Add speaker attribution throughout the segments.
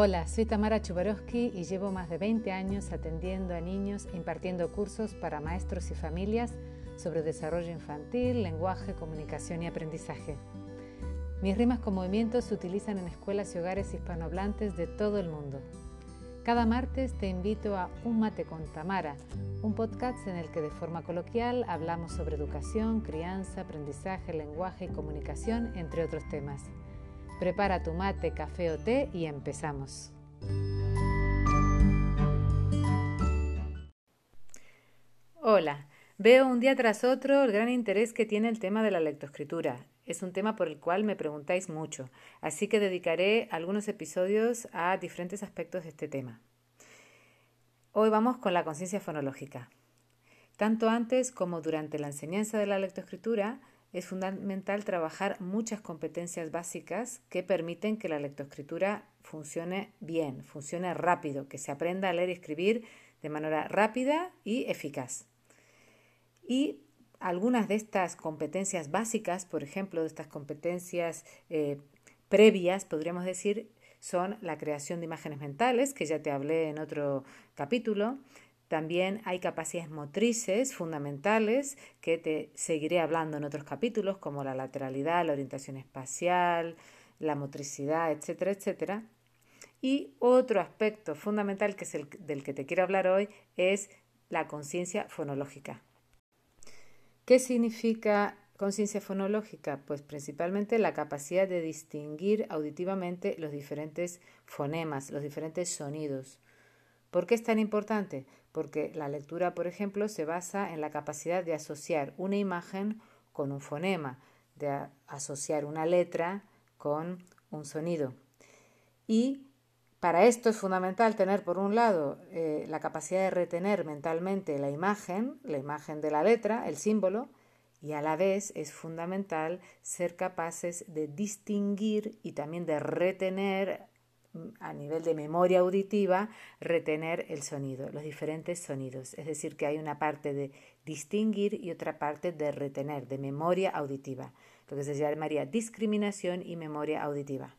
Speaker 1: Hola, soy Tamara Chubarovsky y llevo más de 20 años atendiendo a niños impartiendo cursos para maestros y familias sobre desarrollo infantil, lenguaje, comunicación y aprendizaje. Mis rimas con movimientos se utilizan en escuelas y hogares hispanohablantes de todo el mundo. Cada martes te invito a Un Mate con Tamara, un podcast en el que de forma coloquial hablamos sobre educación, crianza, aprendizaje, lenguaje y comunicación, entre otros temas. Prepara tu mate, café o té y empezamos. Hola, veo un día tras otro el gran interés que tiene el tema de la lectoescritura. Es un tema por el cual me preguntáis mucho, así que dedicaré algunos episodios a diferentes aspectos de este tema. Hoy vamos con la conciencia fonológica. Tanto antes como durante la enseñanza de la lectoescritura, es fundamental trabajar muchas competencias básicas que permiten que la lectoescritura funcione bien, funcione rápido, que se aprenda a leer y escribir de manera rápida y eficaz. Y algunas de estas competencias básicas, por ejemplo, de estas competencias eh, previas, podríamos decir, son la creación de imágenes mentales, que ya te hablé en otro capítulo, también hay capacidades motrices fundamentales que te seguiré hablando en otros capítulos, como la lateralidad, la orientación espacial, la motricidad, etcétera, etcétera. Y otro aspecto fundamental que es el del que te quiero hablar hoy es la conciencia fonológica. ¿Qué significa conciencia fonológica? Pues principalmente la capacidad de distinguir auditivamente los diferentes fonemas, los diferentes sonidos. ¿Por qué es tan importante? porque la lectura, por ejemplo, se basa en la capacidad de asociar una imagen con un fonema, de asociar una letra con un sonido. Y para esto es fundamental tener, por un lado, eh, la capacidad de retener mentalmente la imagen, la imagen de la letra, el símbolo, y a la vez es fundamental ser capaces de distinguir y también de retener a nivel de memoria auditiva, retener el sonido, los diferentes sonidos. Es decir, que hay una parte de distinguir y otra parte de retener, de memoria auditiva, lo que se llamaría discriminación y memoria auditiva.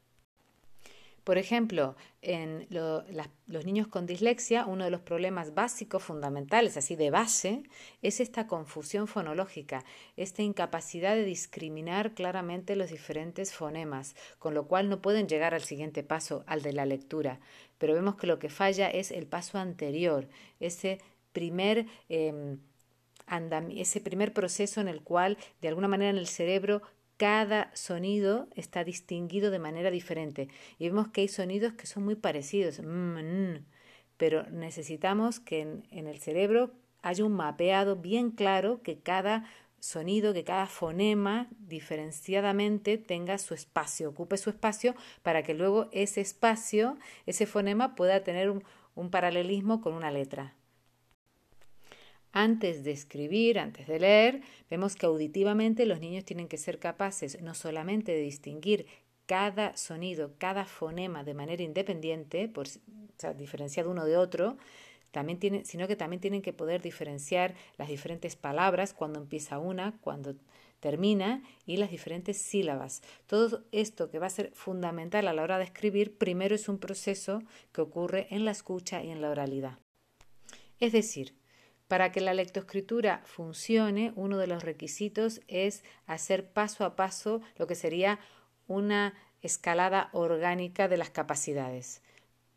Speaker 1: Por ejemplo, en los niños con dislexia, uno de los problemas básicos, fundamentales, así de base, es esta confusión fonológica, esta incapacidad de discriminar claramente los diferentes fonemas, con lo cual no pueden llegar al siguiente paso, al de la lectura. Pero vemos que lo que falla es el paso anterior, ese primer... Em, ese primer proceso en el cual de alguna manera en el cerebro cada sonido está distinguido de manera diferente. Y vemos que hay sonidos que son muy parecidos, mm, pero necesitamos que en, el cerebro haya un mapeado bien claro que cada sonido, que cada fonema diferenciadamente tenga su espacio, ocupe su espacio para que luego ese espacio, ese fonema pueda tener un paralelismo con una letra. Antes de escribir, antes de leer, vemos que auditivamente los niños tienen que ser capaces no solamente de distinguir cada sonido, cada fonema de manera independiente, por, diferenciado uno de otro, también sino que también tienen que poder diferenciar las diferentes palabras cuando empieza una, cuando termina y las diferentes sílabas. Todo esto que va a ser fundamental a la hora de escribir, primero es un proceso que ocurre en la escucha y en la oralidad. Es decir, para que la lectoescritura funcione, uno de los requisitos es hacer paso a paso lo que sería una escalada orgánica de las capacidades.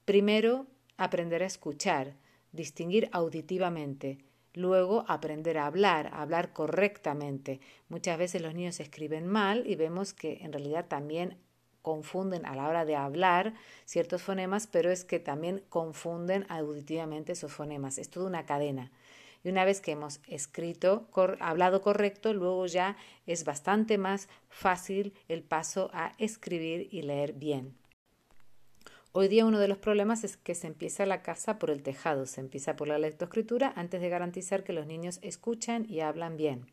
Speaker 1: Primero, aprender a escuchar, distinguir auditivamente. Luego, aprender a hablar, a hablar correctamente. Muchas veces los niños escriben mal y vemos que en realidad también confunden a la hora de hablar ciertos fonemas, pero es que también confunden auditivamente esos fonemas. Es toda una cadena. Y una vez que hemos escrito, hablado correcto, luego ya es bastante más fácil el paso a escribir y leer bien. Hoy día uno de los problemas es que se empieza la casa por el tejado, se empieza por la lectoescritura antes de garantizar que los niños escuchan y hablan bien.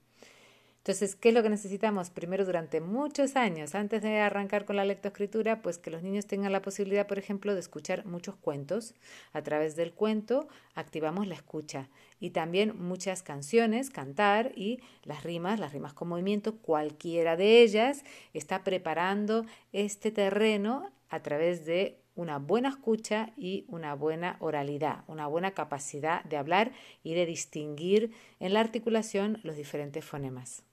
Speaker 1: Entonces, ¿qué es lo que necesitamos? Primero, durante muchos años, antes de arrancar con la lectoescritura, pues que los niños tengan la posibilidad, por ejemplo, de escuchar muchos cuentos. A través del cuento activamos la escucha y también muchas canciones, cantar y las rimas, las rimas con movimiento, cualquiera de ellas está preparando este terreno a través de una buena escucha y una buena oralidad, una buena capacidad de hablar y de distinguir en la articulación los diferentes fonemas.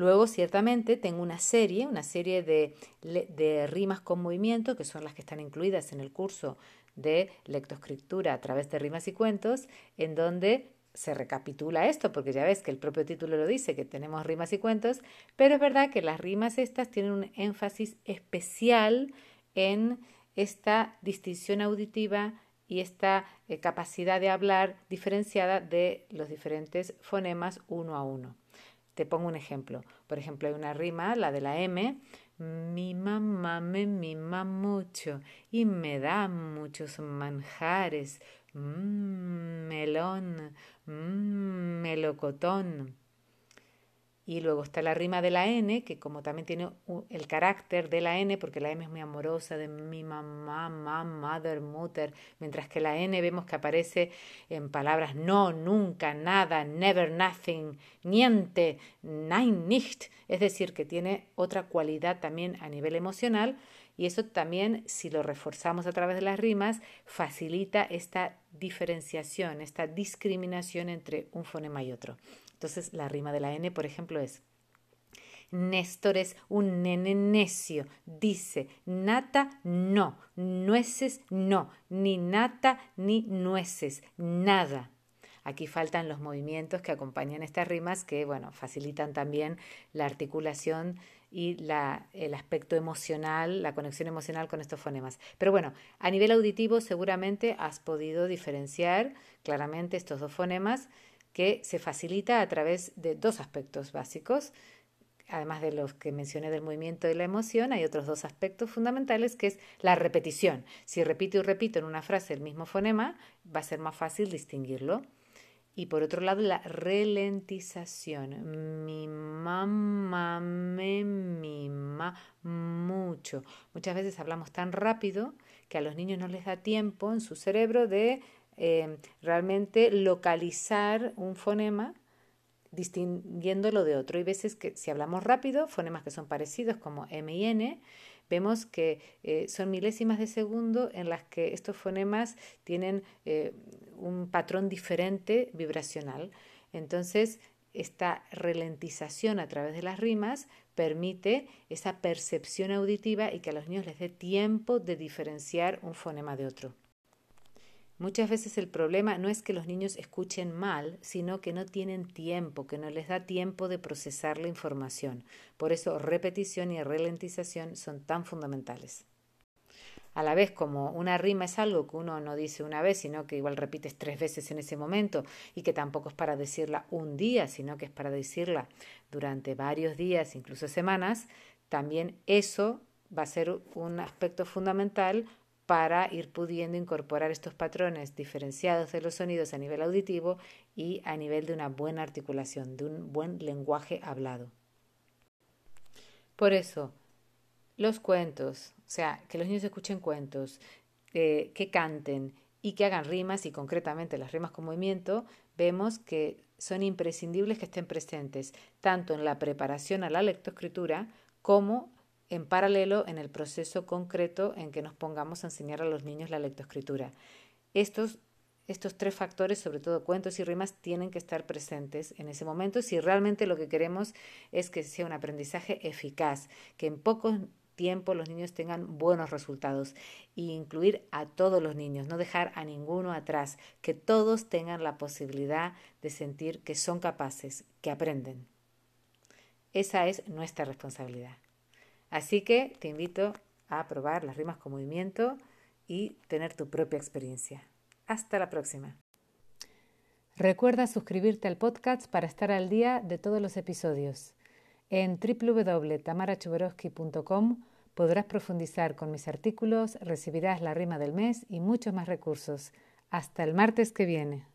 Speaker 1: Luego, ciertamente, tengo una serie, una serie de, rimas con movimiento, que son las que están incluidas en el curso de lectoescritura a través de rimas y cuentos, en donde se recapitula esto, porque ya ves que el propio título lo dice, que tenemos rimas y cuentos, pero es verdad que las rimas estas tienen un énfasis especial en esta distinción auditiva y esta eh, capacidad de hablar diferenciada de los diferentes fonemas uno a uno. Te pongo un ejemplo. Por ejemplo, hay una rima, la de la M. Mi mamá me mima mucho y me da muchos manjares. Mmm, melón, mmm, melocotón. Y luego está la rima de la N, que como también tiene el carácter de la N, porque la M es muy amorosa, de mi mamá, mamá, mother, mother, mientras que la N vemos que aparece en palabras no, nunca, nada, never, nothing, niente, nein, nicht, es decir, que tiene otra cualidad también a nivel emocional y eso también, si lo reforzamos a través de las rimas, facilita esta diferenciación, esta discriminación entre un fonema y otro. Entonces, la rima de la N, por ejemplo, es Néstor es un nene necio. Dice, nata no, nueces no, ni nata ni nueces, nada. Aquí faltan los movimientos que acompañan estas rimas que, bueno, facilitan también la articulación y la, el aspecto emocional, la conexión emocional con estos fonemas. Pero bueno, a nivel auditivo seguramente has podido diferenciar claramente estos dos fonemas que se facilita a través de dos aspectos básicos. Además de los que mencioné del movimiento y la emoción, hay otros dos aspectos fundamentales que es la repetición. Si repito y repito en una frase el mismo fonema, va a ser más fácil distinguirlo. Y por otro lado, la ralentización. Mi mamá me mima mucho. Muchas veces hablamos tan rápido que a los niños no les da tiempo en su cerebro de eh, realmente localizar un fonema distinguiéndolo de otro. Hay veces que si hablamos rápido, fonemas que son parecidos como M y N, vemos que eh, son milésimas de segundo en las que estos fonemas tienen eh, un patrón diferente vibracional. Entonces, esta ralentización a través de las rimas permite esa percepción auditiva y que a los niños les dé tiempo de diferenciar un fonema de otro. Muchas veces el problema no es que los niños escuchen mal, sino que no tienen tiempo, que no les da tiempo de procesar la información. Por eso repetición y ralentización son tan fundamentales. A la vez, como una rima es algo que uno no dice una vez, sino que igual repites tres veces en ese momento y que tampoco es para decirla un día, sino que es para decirla durante varios días, incluso semanas, también eso va a ser un aspecto fundamental para ir pudiendo incorporar estos patrones diferenciados de los sonidos a nivel auditivo y a nivel de una buena articulación, de un buen lenguaje hablado. Por eso, los cuentos, o sea, que los niños escuchen cuentos, eh, que canten y que hagan rimas, y concretamente las rimas con movimiento, vemos que son imprescindibles que estén presentes tanto en la preparación a la lectoescritura como en paralelo en el proceso concreto en que nos pongamos a enseñar a los niños la lectoescritura. Estos, estos tres factores, sobre todo cuentos y rimas, tienen que estar presentes en ese momento si realmente lo que queremos es que sea un aprendizaje eficaz, que en poco tiempo los niños tengan buenos resultados e incluir a todos los niños, no dejar a ninguno atrás, que todos tengan la posibilidad de sentir que son capaces, que aprenden. Esa es nuestra responsabilidad. Así que te invito a probar las rimas con movimiento y tener tu propia experiencia. Hasta la próxima. Recuerda suscribirte al podcast para estar al día de todos los episodios. En www.tamarachuborowski.com podrás profundizar con mis artículos, recibirás la rima del mes y muchos más recursos. Hasta el martes que viene.